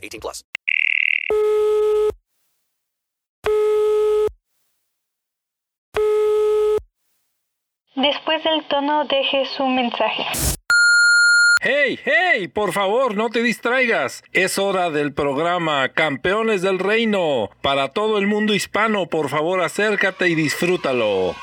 18 plus. Después del tono deje su mensaje. ¡Hey, hey! Por favor, no te distraigas. Es hora del programa Campeones del Reino. Para todo el mundo hispano, por favor, acércate y disfrútalo.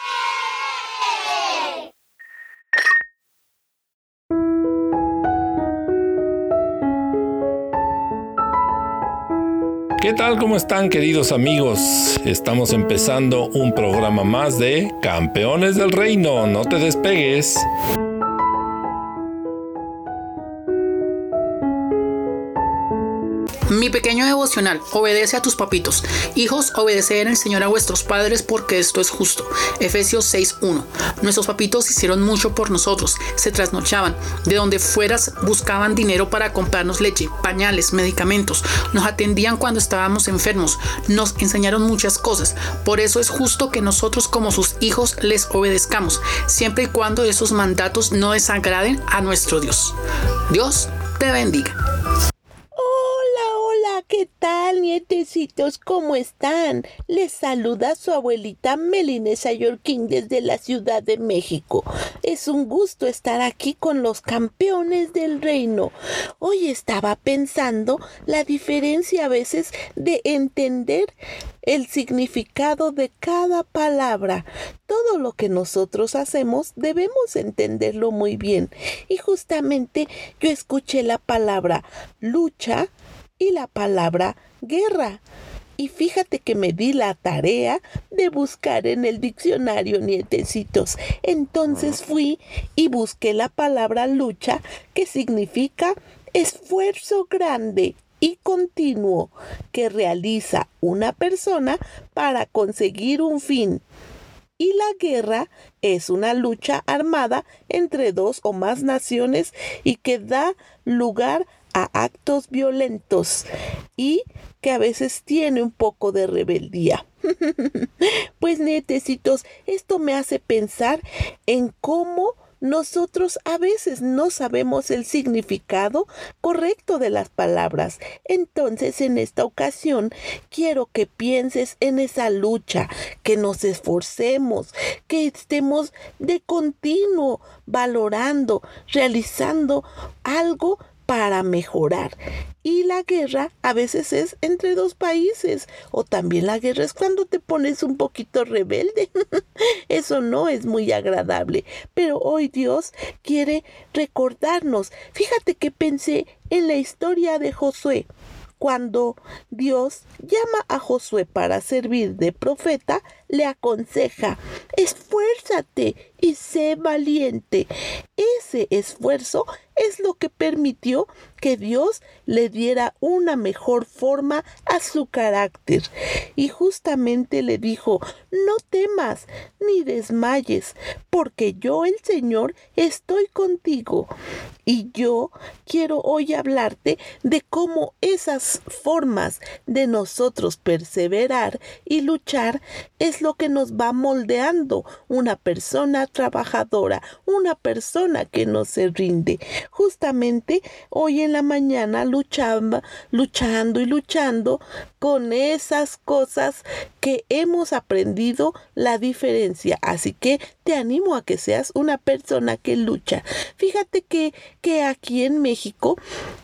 ¿Qué tal? ¿Cómo están queridos amigos? Estamos empezando un programa más de Campeones del Reino. No te despegues. Mi pequeño devocional, obedece a tus papitos. Hijos, obedeced en el Señor a vuestros padres porque esto es justo. Efesios 6.1. Nuestros papitos hicieron mucho por nosotros, se trasnochaban, de donde fueras buscaban dinero para comprarnos leche, pañales, medicamentos, nos atendían cuando estábamos enfermos, nos enseñaron muchas cosas. Por eso es justo que nosotros como sus hijos les obedezcamos, siempre y cuando esos mandatos no desagraden a nuestro Dios. Dios te bendiga. ¿Qué tal, nietecitos? ¿Cómo están? Les saluda su abuelita Melinesa Yorkin desde la Ciudad de México. Es un gusto estar aquí con los campeones del reino. Hoy estaba pensando la diferencia a veces de entender el significado de cada palabra. Todo lo que nosotros hacemos debemos entenderlo muy bien. Y justamente yo escuché la palabra lucha, y la palabra guerra. Y fíjate que me di la tarea de buscar en el diccionario nietecitos. Entonces fui y busqué la palabra lucha, que significa esfuerzo grande y continuo que realiza una persona para conseguir un fin. Y la guerra es una lucha armada entre dos o más naciones y que da lugar a actos violentos y que a veces tiene un poco de rebeldía. pues netecitos, esto me hace pensar en cómo nosotros a veces no sabemos el significado correcto de las palabras. Entonces, en esta ocasión, quiero que pienses en esa lucha, que nos esforcemos, que estemos de continuo valorando, realizando algo para mejorar. Y la guerra a veces es entre dos países. O también la guerra es cuando te pones un poquito rebelde. Eso no es muy agradable. Pero hoy Dios quiere recordarnos. Fíjate que pensé en la historia de Josué. Cuando Dios llama a Josué para servir de profeta, le aconseja, esfuérzate y sé valiente. Ese esfuerzo es lo que permitió que Dios le diera una mejor forma a su carácter. Y justamente le dijo, no temas ni desmayes, porque yo el Señor estoy contigo. Y yo quiero hoy hablarte de cómo esas formas de nosotros perseverar y luchar es lo que nos va moldeando una persona trabajadora, una persona que no se rinde. Justamente hoy en la mañana luchaba, luchando y luchando con esas cosas que hemos aprendido la diferencia. Así que te animo a que seas una persona que lucha. Fíjate que, que aquí en México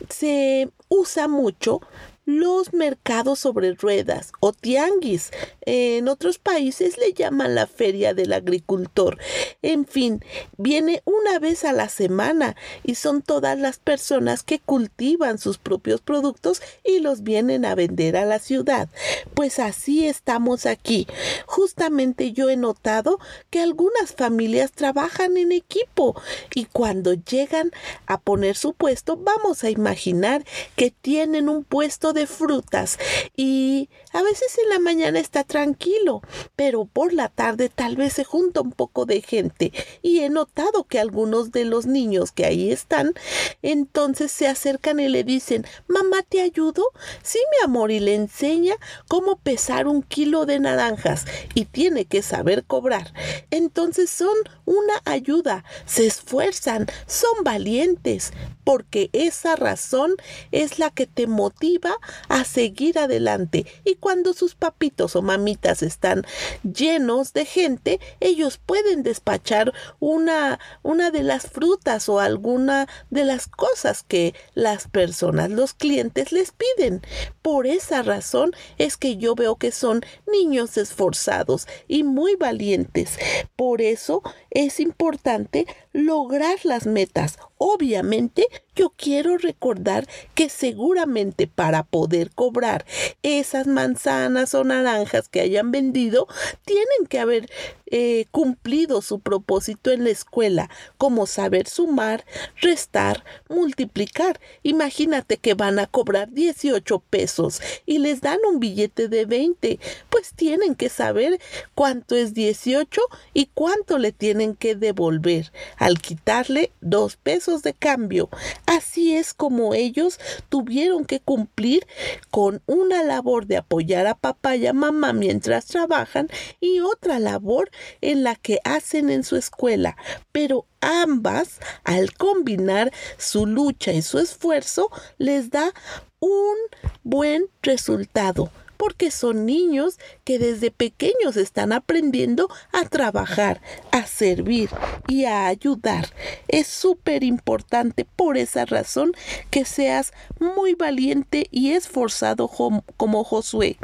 se usa mucho los mercados sobre ruedas o tianguis. En otros países le llaman la feria del agricultor. En fin, viene una vez a la semana y son todas las personas que cultivan sus propios productos y los vienen a vender a la ciudad. Pues así estamos aquí. Justamente yo he notado que algunas familias trabajan en equipo y cuando llegan a poner su puesto, vamos a imaginar que tienen un puesto de frutas y a veces en la mañana está tranquilo, pero por la tarde tal vez se junta un poco de gente y he notado que algunos de los niños que ahí están entonces se acercan y le dicen, mamá, ¿te ayudo? Sí, mi amor, y le enseña cómo pesar un kilo de naranjas y tiene que saber cobrar. Entonces son una ayuda, se esfuerzan, son valientes, porque esa razón es la que te motiva a seguir adelante. Y cuando sus papitos o mamitas están llenos de gente, ellos pueden despachar una, una de las frutas o alguna de las cosas que las personas, los clientes les piden. Por esa razón es que yo veo que son niños esforzados y muy valientes. Por eso es importante lograr las metas. Obviamente, yo quiero recordar que seguramente para poder cobrar esas manzanas o naranjas que hayan vendido, tienen que haber eh, cumplido su propósito en la escuela, como saber sumar, restar, multiplicar. Imagínate que van a cobrar 18 pesos y les dan un billete de 20, pues tienen que saber cuánto es 18 y cuánto le tienen que devolver al quitarle dos pesos de cambio. Así es como ellos tuvieron que cumplir con una labor de apoyar a papá y a mamá mientras trabajan y otra labor en la que hacen en su escuela. Pero ambas, al combinar su lucha y su esfuerzo, les da un buen resultado porque son niños que desde pequeños están aprendiendo a trabajar, a servir y a ayudar. Es súper importante por esa razón que seas muy valiente y esforzado como Josué.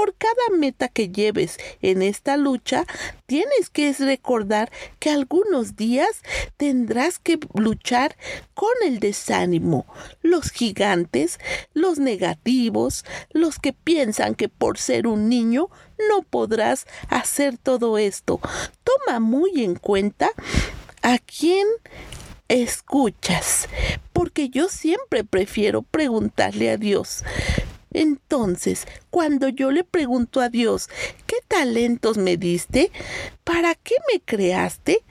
Por cada meta que lleves en esta lucha, tienes que recordar que algunos días tendrás que luchar con el desánimo, los gigantes, los negativos, los que piensan que por ser un niño no podrás hacer todo esto. Toma muy en cuenta a quién escuchas, porque yo siempre prefiero preguntarle a Dios. Entonces, cuando yo le pregunto a Dios, ¿qué talentos me diste? ¿Para qué me creaste?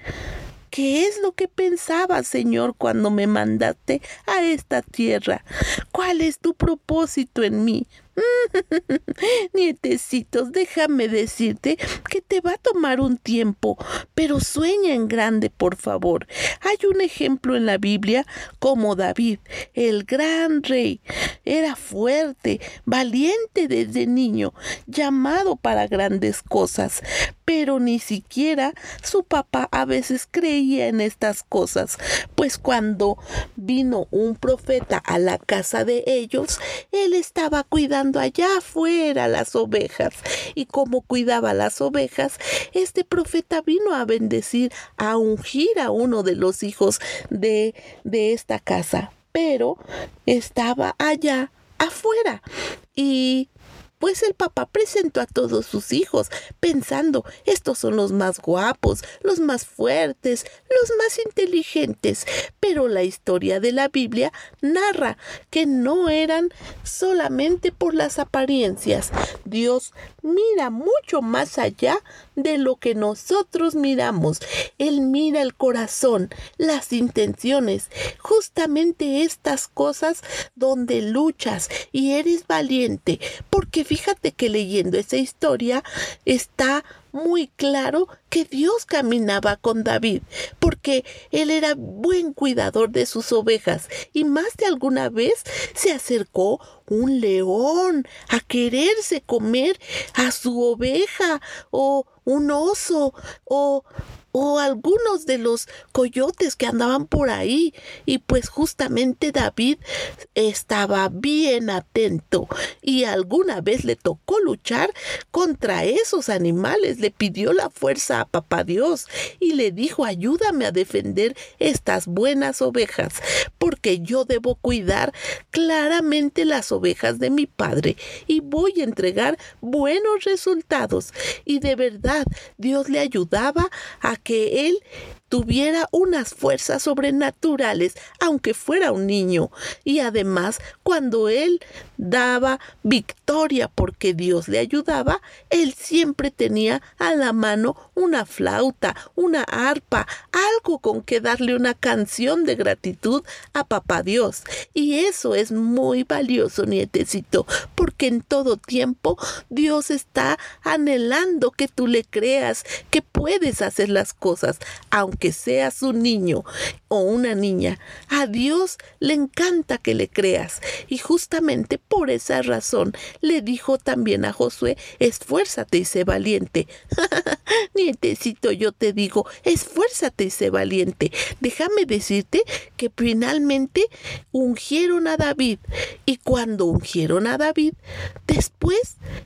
¿Qué es lo que pensabas, Señor, cuando me mandaste a esta tierra? ¿Cuál es tu propósito en mí? Nietecitos, déjame decirte que te va a tomar un tiempo, pero sueña en grande, por favor. Hay un ejemplo en la Biblia como David, el gran rey. Era fuerte, valiente desde niño, llamado para grandes cosas, pero ni siquiera su papá a veces creía en estas cosas, pues cuando vino un profeta a la casa de ellos, él estaba cuidando allá afuera las ovejas. Y como cuidaba las ovejas, este profeta vino a bendecir, a ungir a uno de los hijos de, de esta casa. Pero estaba allá afuera. Y pues el papá presentó a todos sus hijos, pensando, estos son los más guapos, los más fuertes, los más inteligentes. Pero la historia de la Biblia narra que no eran solamente por las apariencias. Dios mira mucho más allá de lo que nosotros miramos. Él mira el corazón, las intenciones, justamente estas cosas donde luchas y eres valiente, porque fíjate que leyendo esa historia está muy claro que Dios caminaba con David, porque él era buen cuidador de sus ovejas y más de alguna vez se acercó un león a quererse comer a su oveja o un oso o o algunos de los coyotes que andaban por ahí. Y pues justamente David estaba bien atento y alguna vez le tocó luchar contra esos animales, le pidió la fuerza a papá Dios y le dijo ayúdame a defender estas buenas ovejas porque yo debo cuidar claramente las ovejas de mi padre y voy a entregar buenos resultados y de verdad Dios le ayudaba a que él tuviera unas fuerzas sobrenaturales, aunque fuera un niño. Y además, cuando él daba victoria porque Dios le ayudaba, él siempre tenía a la mano una flauta, una arpa, algo con que darle una canción de gratitud a papá Dios. Y eso es muy valioso, nietecito, porque en todo tiempo Dios está anhelando que tú le creas que puedes hacer las cosas, aunque seas un niño o una niña. A Dios le encanta que le creas. Y justamente por esa razón le dijo también a Josué, esfuérzate y sé valiente. Nietecito, yo te digo, esfuérzate y sé valiente. Déjame decirte que finalmente ungieron a David. Y cuando ungieron a David, después,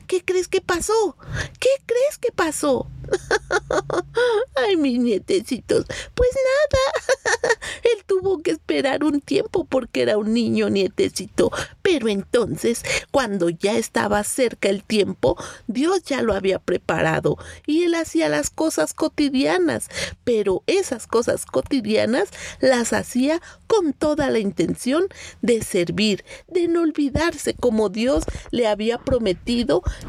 ¿qué crees que pasó? ¿Qué crees que pasó? Ay, mis nietecitos, pues nada. Él tuvo que esperar un tiempo porque era un niño nietecito. Pero entonces, cuando ya estaba cerca el tiempo, Dios ya lo había preparado y él hacía las cosas cotidianas. Pero esas cosas cotidianas las hacía con toda la intención de servir, de no olvidarse como Dios le había prometido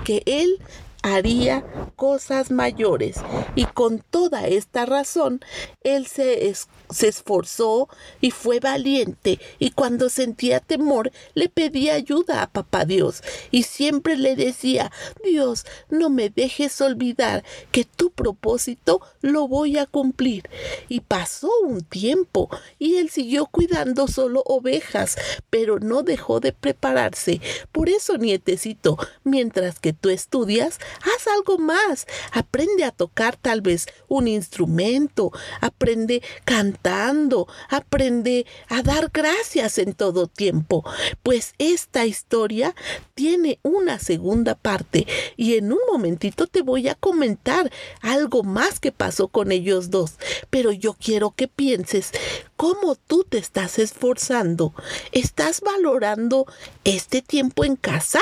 que él haría cosas mayores. Y con toda esta razón, él se, se esforzó y fue valiente. Y cuando sentía temor, le pedía ayuda a papá Dios. Y siempre le decía, Dios, no me dejes olvidar que tu propósito lo voy a cumplir. Y pasó un tiempo y él siguió cuidando solo ovejas, pero no dejó de prepararse. Por eso, nietecito, mientras que tú estudias, haz algo más. Aprende a tocar tal vez un instrumento, aprende cantando, aprende a dar gracias en todo tiempo. Pues esta historia tiene una segunda parte y en un momentito te voy a comentar algo más que pasó con ellos dos. Pero yo quiero que pienses cómo tú te estás esforzando. ¿Estás valorando este tiempo en casa?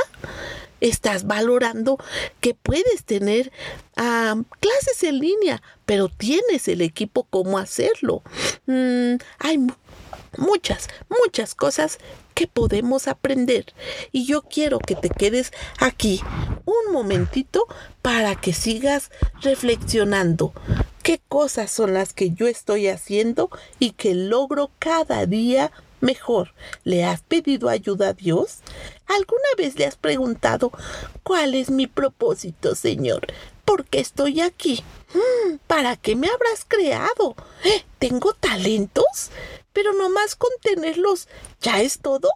Estás valorando que puedes tener clases en línea, pero tienes el equipo cómo hacerlo. Mm, hay muchas, muchas cosas que podemos aprender. Y yo quiero que te quedes aquí un momentito para que sigas reflexionando. ¿Qué cosas son las que yo estoy haciendo y que logro cada día mejor? ¿Le has pedido ayuda a Dios? ¿Alguna vez le has preguntado cuál es mi propósito, Señor? ¿Por qué estoy aquí? Mm, ¿Para qué me habrás creado? ¿Eh? ¿Tengo talentos? Pero nomás con tenerlos, ¿ya es todo?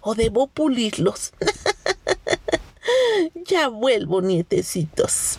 ¿O debo pulirlos? ya vuelvo, nietecitos.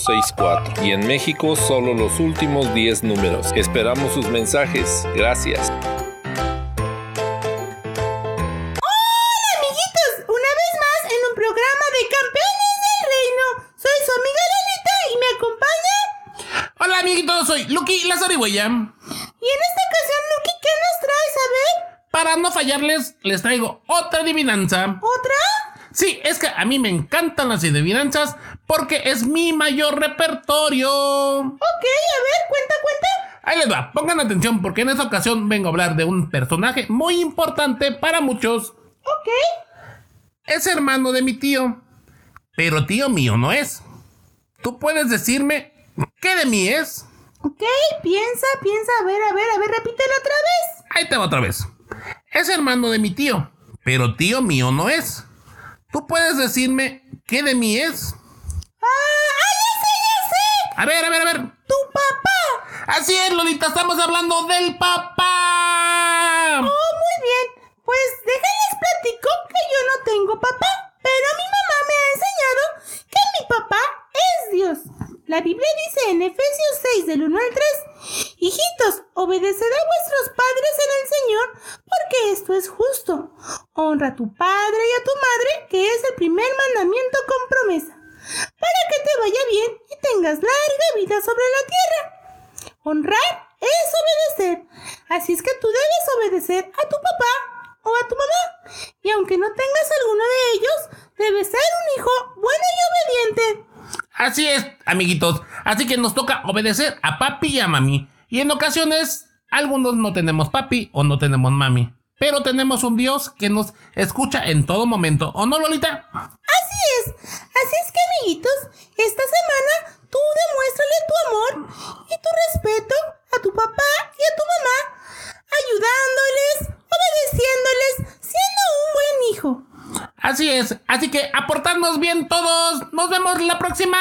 y en México solo los últimos 10 números. Esperamos sus mensajes. Gracias. Hola amiguitos, una vez más en un programa de Campeones del Reino. Soy su amiga Lalita y me acompaña. Hola amiguitos, soy Lucky la zarigüeya. Y en esta ocasión, Lucky, ¿qué nos traes a ver? Para no fallarles, les traigo otra adivinanza. ¿Otra? Sí, es que a mí me encantan las adivinanzas porque es mi mayor repertorio. Ok, a ver, cuenta, cuenta. Ahí les va, pongan atención porque en esta ocasión vengo a hablar de un personaje muy importante para muchos. Ok. Es hermano de mi tío, pero tío mío no es. ¿Tú puedes decirme qué de mí es? Ok, piensa, piensa, a ver, a ver, a ver, repítelo otra vez. Ahí te va otra vez. Es hermano de mi tío, pero tío mío no es. ¿Tú puedes decirme qué de mí es? A ver, a ver, a ver. ¡Tu papá! Así es, Lolita, estamos hablando del papá. Oh, muy bien. Pues déjenles platico que yo no tengo papá, pero mi mamá me ha enseñado que mi papá es Dios. La Biblia dice en Efesios 6 del 1 al 3, Hijitos, obedeced a vuestros padres en el Señor, porque esto es justo. Honra a tu padre y a tu madre, que es el primer mandamiento con promesa para que te vaya bien y tengas larga vida sobre la tierra. Honrar es obedecer, así es que tú debes obedecer a tu papá o a tu mamá, y aunque no tengas alguno de ellos, debes ser un hijo bueno y obediente. Así es, amiguitos. Así que nos toca obedecer a papi y a mami. Y en ocasiones, algunos no tenemos papi o no tenemos mami. Pero tenemos un Dios que nos escucha en todo momento. ¿O no, Lolita? Así Así es que, amiguitos, esta semana tú demuéstrale tu amor y tu respeto a tu papá y a tu mamá, ayudándoles, obedeciéndoles, siendo un buen hijo. Así es. Así que aportarnos bien todos. Nos vemos la próxima.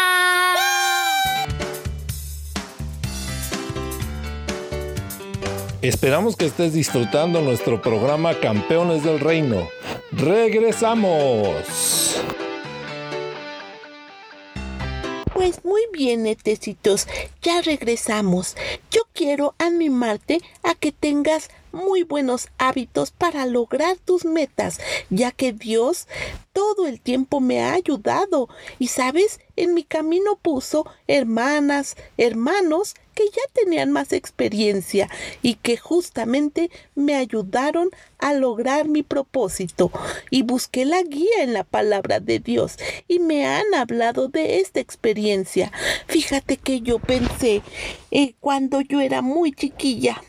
Esperamos que estés disfrutando nuestro programa Campeones del Reino. ¡Regresamos! Pues muy bien, netecitos, ya regresamos. Yo quiero animarte a que tengas muy buenos hábitos para lograr tus metas, ya que Dios todo el tiempo me ha ayudado y sabes, en mi camino puso hermanas, hermanos que ya tenían más experiencia y que justamente me ayudaron a lograr mi propósito y busqué la guía en la palabra de Dios y me han hablado de esta experiencia. Fíjate que yo pensé eh, cuando yo era muy chiquilla,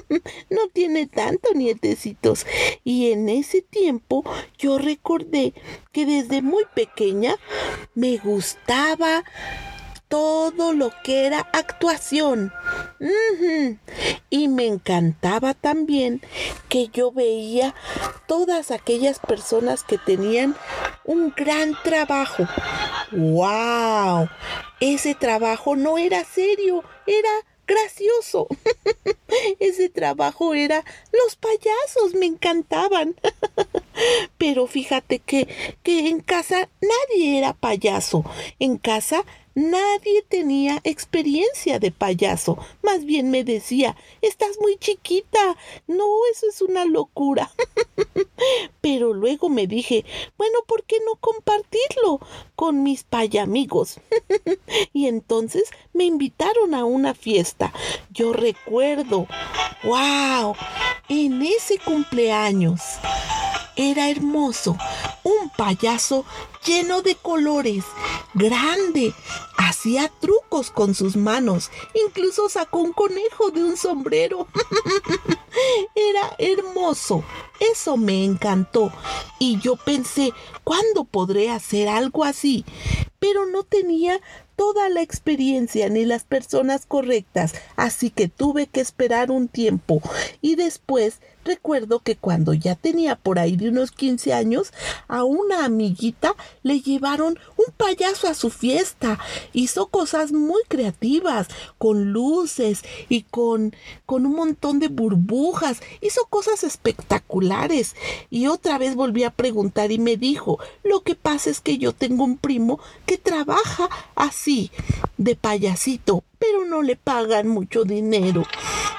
no tiene tanto nietecitos, y en ese tiempo yo recordé que desde muy pequeña me gustaba todo lo que era actuación. Y me encantaba también que yo veía todas aquellas personas que tenían un gran trabajo. ¡Wow! Ese trabajo no era serio, era gracioso. Ese trabajo era los payasos, me encantaban. Pero fíjate que, que en casa nadie era payaso. En casa Nadie tenía experiencia de payaso. Más bien me decía, estás muy chiquita. No, eso es una locura. Pero luego me dije, bueno, ¿por qué no compartirlo con mis payamigos? y entonces me invitaron a una fiesta. Yo recuerdo, wow, en ese cumpleaños era hermoso, un payaso lleno de colores, grande, hacía trucos con sus manos, incluso sacó un conejo de un sombrero. Era hermoso, eso me encantó. Y yo pensé, ¿cuándo podré hacer algo así? Pero no tenía toda la experiencia ni las personas correctas, así que tuve que esperar un tiempo. Y después Recuerdo que cuando ya tenía por ahí de unos 15 años, a una amiguita le llevaron un payaso a su fiesta. Hizo cosas muy creativas, con luces y con, con un montón de burbujas. Hizo cosas espectaculares. Y otra vez volví a preguntar y me dijo, lo que pasa es que yo tengo un primo que trabaja así, de payasito, pero no le pagan mucho dinero.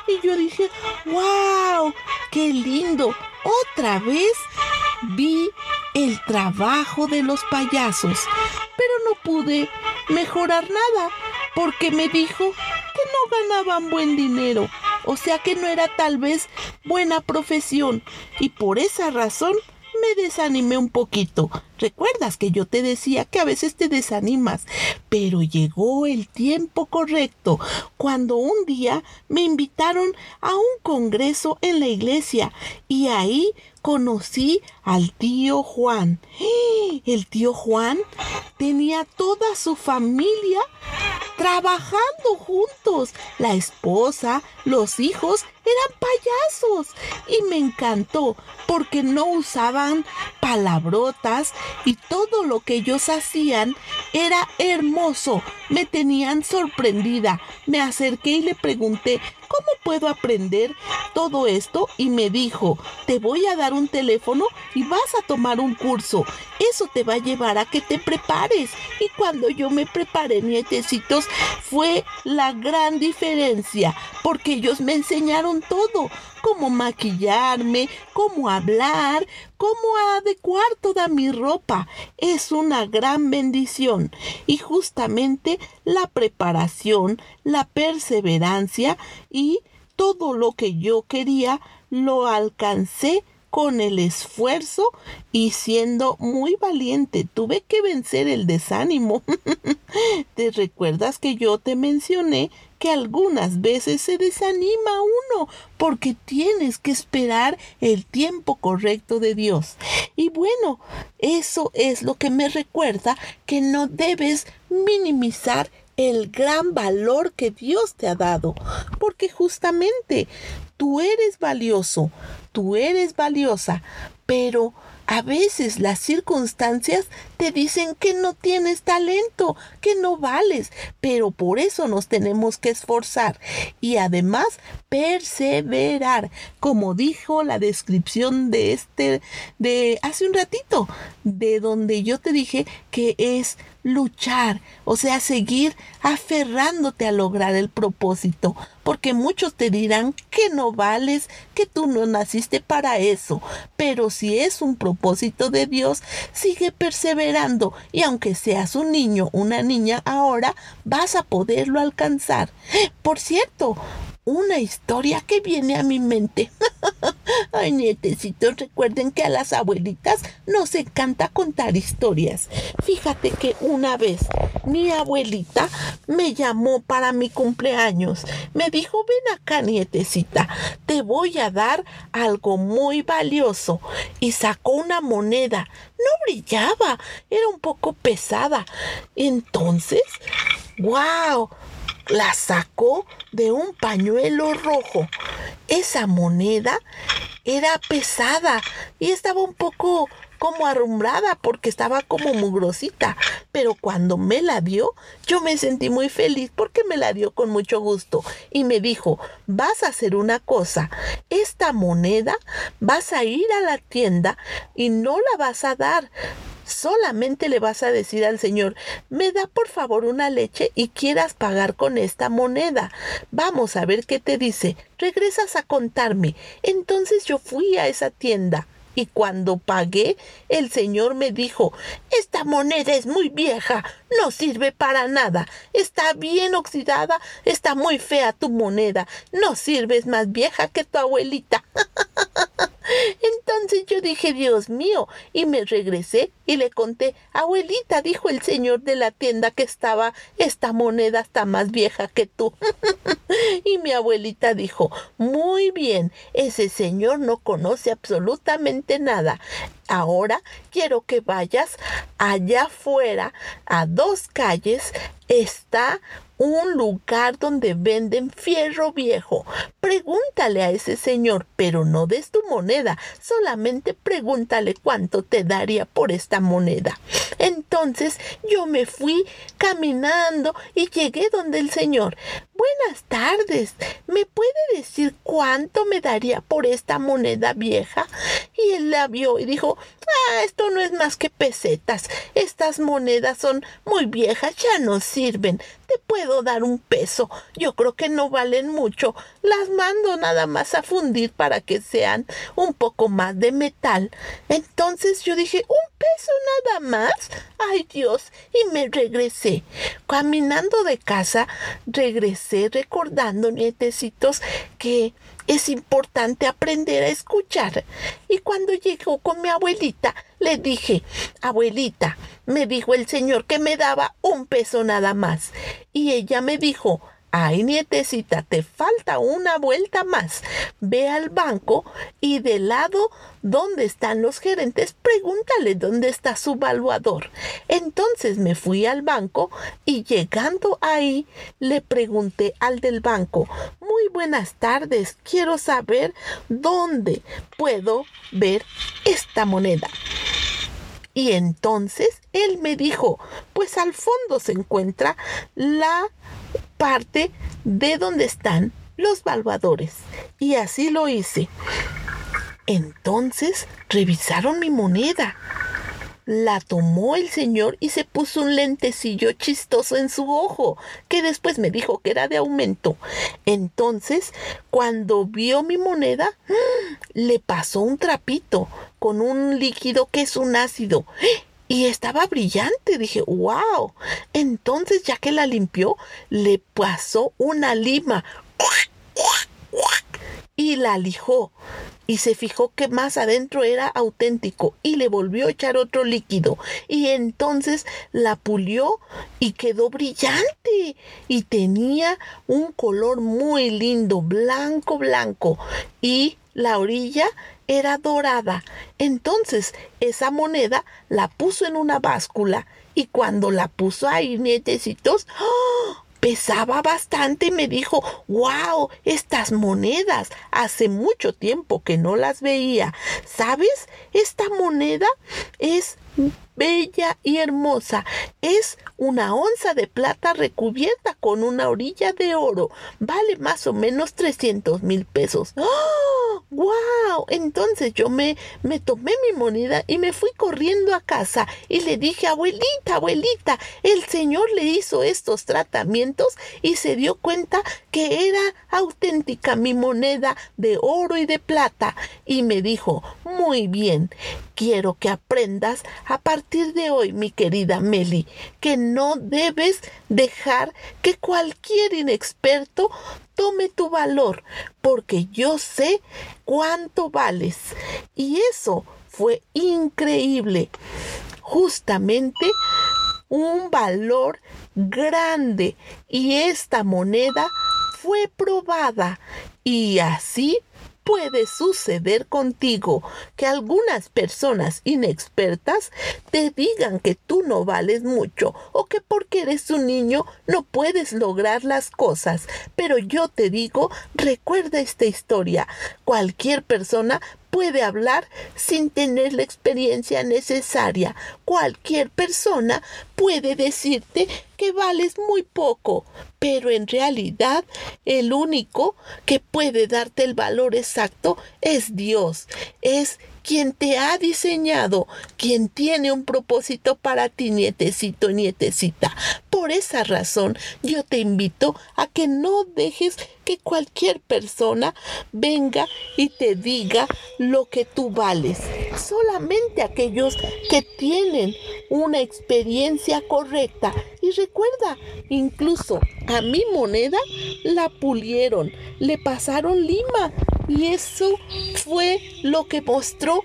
Y yo dije, wow, qué lindo. Otra vez vi el trabajo de los payasos, pero no pude mejorar nada porque me dijo que no ganaban buen dinero. O sea que no era tal vez buena profesión y por esa razón me desanimé un poquito. Recuerdas que yo te decía que a veces te desanimas, pero llegó el tiempo correcto cuando un día me invitaron a un congreso en la iglesia y ahí conocí al tío Juan. El tío Juan tenía toda su familia trabajando juntos. La esposa, los hijos eran payasos y me encantó porque no usaban palabrotas y todo lo que ellos hacían era hermoso. Me tenían sorprendida. Me acerqué y le pregunté, ¿cómo puedo aprender todo esto? Y me dijo, te voy a dar un teléfono y vas a tomar un curso. Eso te va a llevar a que te prepares. Y cuando yo me preparé, nietecitos, fue la gran diferencia, porque ellos me enseñaron todo, cómo maquillarme, cómo hablar, cómo adecuar toda mi ropa. Es una gran bendición. Y justamente la preparación, la perseverancia y todo lo que yo quería lo alcancé con el esfuerzo y siendo muy valiente. Tuve que vencer el desánimo. ¿Te recuerdas que yo te mencioné que algunas veces se desanima uno porque tienes que esperar el tiempo correcto de Dios. Y bueno, eso es lo que me recuerda que no debes minimizar el gran valor que Dios te ha dado, porque justamente tú eres valioso, tú eres valiosa, pero a veces las circunstancias te dicen que no tienes talento, que no vales, pero por eso nos tenemos que esforzar y además perseverar, como dijo la descripción de este de hace un ratito, de donde yo te dije que es luchar, o sea, seguir aferrándote a lograr el propósito, porque muchos te dirán que no vales, que tú no naciste para eso, pero si es un propósito de Dios, sigue perseverando y aunque seas un niño, una niña ahora, vas a poderlo alcanzar. Por cierto, una historia que viene a mi mente. Ay, nietecitos, recuerden que a las abuelitas nos encanta contar historias. Fíjate que una vez mi abuelita me llamó para mi cumpleaños. Me dijo, ven acá, nietecita, te voy a dar algo muy valioso. Y sacó una moneda. No brillaba, era un poco pesada. Entonces, wow, la sacó de un pañuelo rojo. Esa moneda era pesada y estaba un poco como arrumbrada porque estaba como mugrosita. Pero cuando me la dio, yo me sentí muy feliz porque me la dio con mucho gusto. Y me dijo, vas a hacer una cosa. Esta moneda vas a ir a la tienda y no la vas a dar solamente le vas a decir al Señor, me da por favor una leche y quieras pagar con esta moneda. Vamos a ver qué te dice. Regresas a contarme. Entonces yo fui a esa tienda. Y cuando pagué, el señor me dijo, esta moneda es muy vieja, no sirve para nada, está bien oxidada, está muy fea tu moneda, no sirves más vieja que tu abuelita. Entonces yo dije, Dios mío, y me regresé y le conté, abuelita, dijo el señor de la tienda que estaba, esta moneda está más vieja que tú. y mi abuelita dijo, muy bien, ese señor no conoce absolutamente nada. Ahora quiero que vayas allá afuera, a dos calles, está un lugar donde venden fierro viejo. Pregúntale a ese señor, pero no des tu moneda, solamente pregúntale cuánto te daría por esta moneda. Entonces yo me fui caminando y llegué donde el señor. Buenas tardes. ¿Me puede decir cuánto me daría por esta moneda vieja? Y él la vio y dijo, ah, esto no es más que pesetas. Estas monedas son muy viejas, ya no sirven. Te puedo dar un peso. Yo creo que no valen mucho. Las mando nada más a fundir para que sean un poco más de metal. Entonces yo dije, un peso nada más. Ay Dios. Y me regresé. Caminando de casa, regresé recordando, nietecitos, que es importante aprender a escuchar. Y cuando llegó con mi abuelita, le dije, abuelita, me dijo el señor que me daba un peso nada más. Y ella me dijo, Ay, nietecita, te falta una vuelta más. Ve al banco y del lado donde están los gerentes, pregúntale dónde está su valuador. Entonces me fui al banco y llegando ahí le pregunté al del banco, muy buenas tardes, quiero saber dónde puedo ver esta moneda. Y entonces él me dijo, pues al fondo se encuentra la parte de donde están los valuadores. Y así lo hice. Entonces revisaron mi moneda. La tomó el señor y se puso un lentecillo chistoso en su ojo, que después me dijo que era de aumento. Entonces, cuando vio mi moneda, le pasó un trapito con un líquido que es un ácido. Y estaba brillante. Dije, wow. Entonces, ya que la limpió, le pasó una lima. Y la lijó. Y se fijó que más adentro era auténtico. Y le volvió a echar otro líquido. Y entonces la pulió y quedó brillante. Y tenía un color muy lindo, blanco, blanco. Y la orilla era dorada. Entonces esa moneda la puso en una báscula y cuando la puso ahí, nietecitos, ¡oh! pesaba bastante y me dijo, wow, estas monedas, hace mucho tiempo que no las veía. ¿Sabes? Esta moneda es bella y hermosa. Es una onza de plata recubierta con una orilla de oro. Vale más o menos 300 mil pesos. ¡Oh! ¡Wow! Entonces yo me, me tomé mi moneda y me fui corriendo a casa y le dije, abuelita, abuelita, el señor le hizo estos tratamientos y se dio cuenta que era auténtica mi moneda de oro y de plata. Y me dijo, muy bien, quiero que aprendas a partir de hoy, mi querida Meli, que no debes dejar que cualquier inexperto tome tu valor, porque yo sé cuánto vales. Y eso fue increíble. Justamente un valor grande. Y esta moneda fue probada. Y así puede suceder contigo que algunas personas inexpertas te digan que tú no vales mucho o que porque eres un niño no puedes lograr las cosas. Pero yo te digo, recuerda esta historia. Cualquier persona puede hablar sin tener la experiencia necesaria. Cualquier persona puede decirte que vales muy poco, pero en realidad el único que puede darte el valor exacto es Dios, es quien te ha diseñado, quien tiene un propósito para ti, nietecito, nietecita. Por esa razón, yo te invito a que no dejes que cualquier persona venga y te diga lo que tú vales. Solamente aquellos que tienen una experiencia correcta. Y recuerda, incluso a mi moneda la pulieron, le pasaron lima y eso fue lo que mostró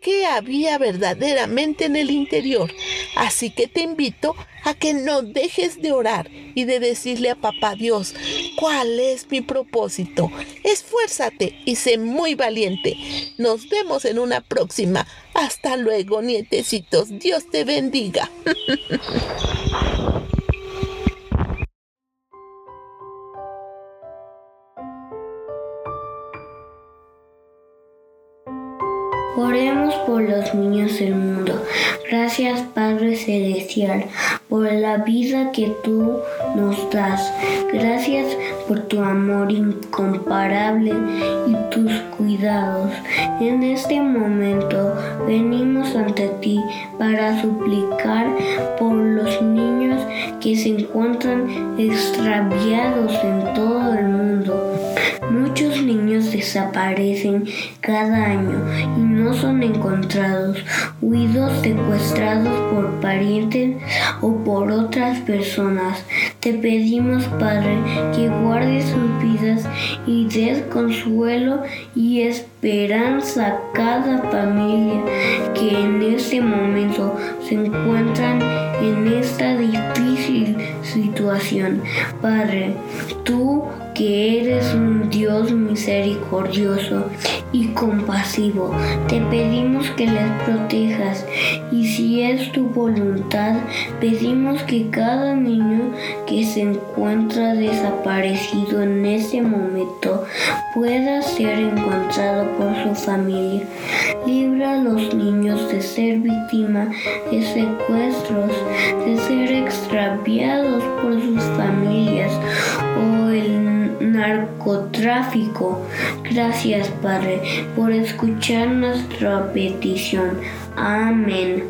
que había verdaderamente en el interior. Así que te invito a que no dejes de orar y de decirle a papá Dios, ¿cuál es mi propósito? Esfuérzate y sé muy valiente. Nos vemos en una próxima. Hasta luego, nietecitos. Dios te bendiga. Oremos por los niños del mundo. Gracias Padre Celestial por la vida que tú nos das. Gracias por tu amor incomparable y tus cuidados. En este momento venimos ante ti para suplicar por los niños que se encuentran extraviados en todo el mundo. Muchos niños desaparecen cada año y no son encontrados, huidos, secuestrados por parientes o por otras personas. Te pedimos, Padre, que guardes sus vidas y des consuelo y esperanza a cada familia que en este momento se encuentran en esta difícil situación. Padre, tú que eres un Dios misericordioso y compasivo. Te pedimos que les protejas y si es tu voluntad, pedimos que cada niño que se encuentra desaparecido en este momento pueda ser encontrado por su familia. Libra a los niños de ser víctima de secuestros, de ser extraviados por sus familias o el narcotráfico. Gracias, Padre, por escuchar nuestra petición. Amén.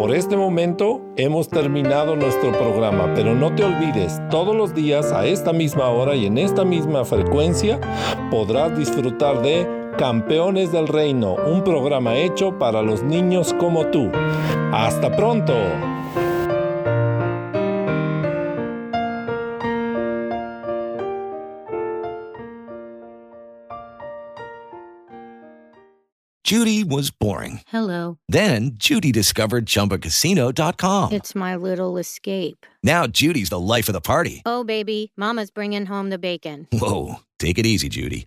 Por este momento hemos terminado nuestro programa, pero no te olvides, todos los días a esta misma hora y en esta misma frecuencia podrás disfrutar de Campeones del Reino, un programa hecho para los niños como tú. Hasta pronto. Judy was boring. Hello. Then Judy discovered ChumbaCasino.com. It's my little escape. Now Judy's the life of the party. Oh, baby, Mama's bringing home the bacon. Whoa, take it easy, Judy.